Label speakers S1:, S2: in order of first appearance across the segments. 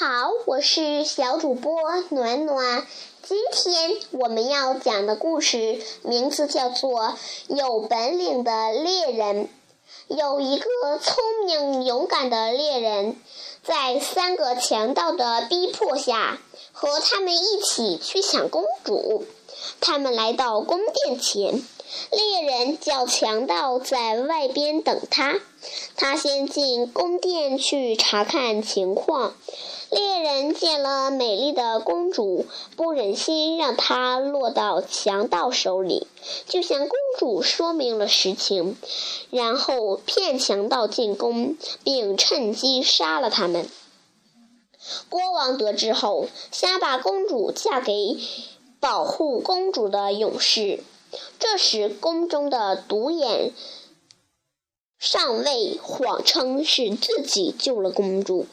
S1: 好，我是小主播暖暖。今天我们要讲的故事名字叫做《有本领的猎人》。有一个聪明勇敢的猎人，在三个强盗的逼迫下，和他们一起去抢公主。他们来到宫殿前。猎人叫强盗在外边等他，他先进宫殿去查看情况。猎人见了美丽的公主，不忍心让她落到强盗手里，就向公主说明了实情，然后骗强盗进宫，并趁机杀了他们。国王得知后，先把公主嫁给保护公主的勇士。这时，宫中的独眼上尉谎称是自己救了公主，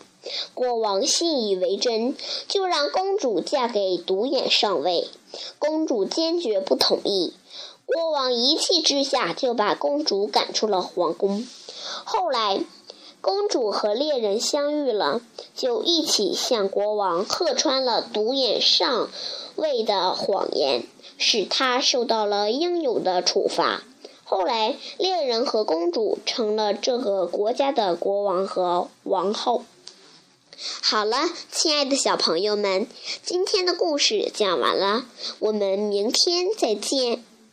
S1: 国王信以为真，就让公主嫁给独眼上尉。公主坚决不同意，国王一气之下就把公主赶出了皇宫。后来，公主和猎人相遇了，就一起向国王喝穿了独眼上尉的谎言。使他受到了应有的处罚。后来，猎人和公主成了这个国家的国王和王后。好了，亲爱的小朋友们，今天的故事讲完了，我们明天再见。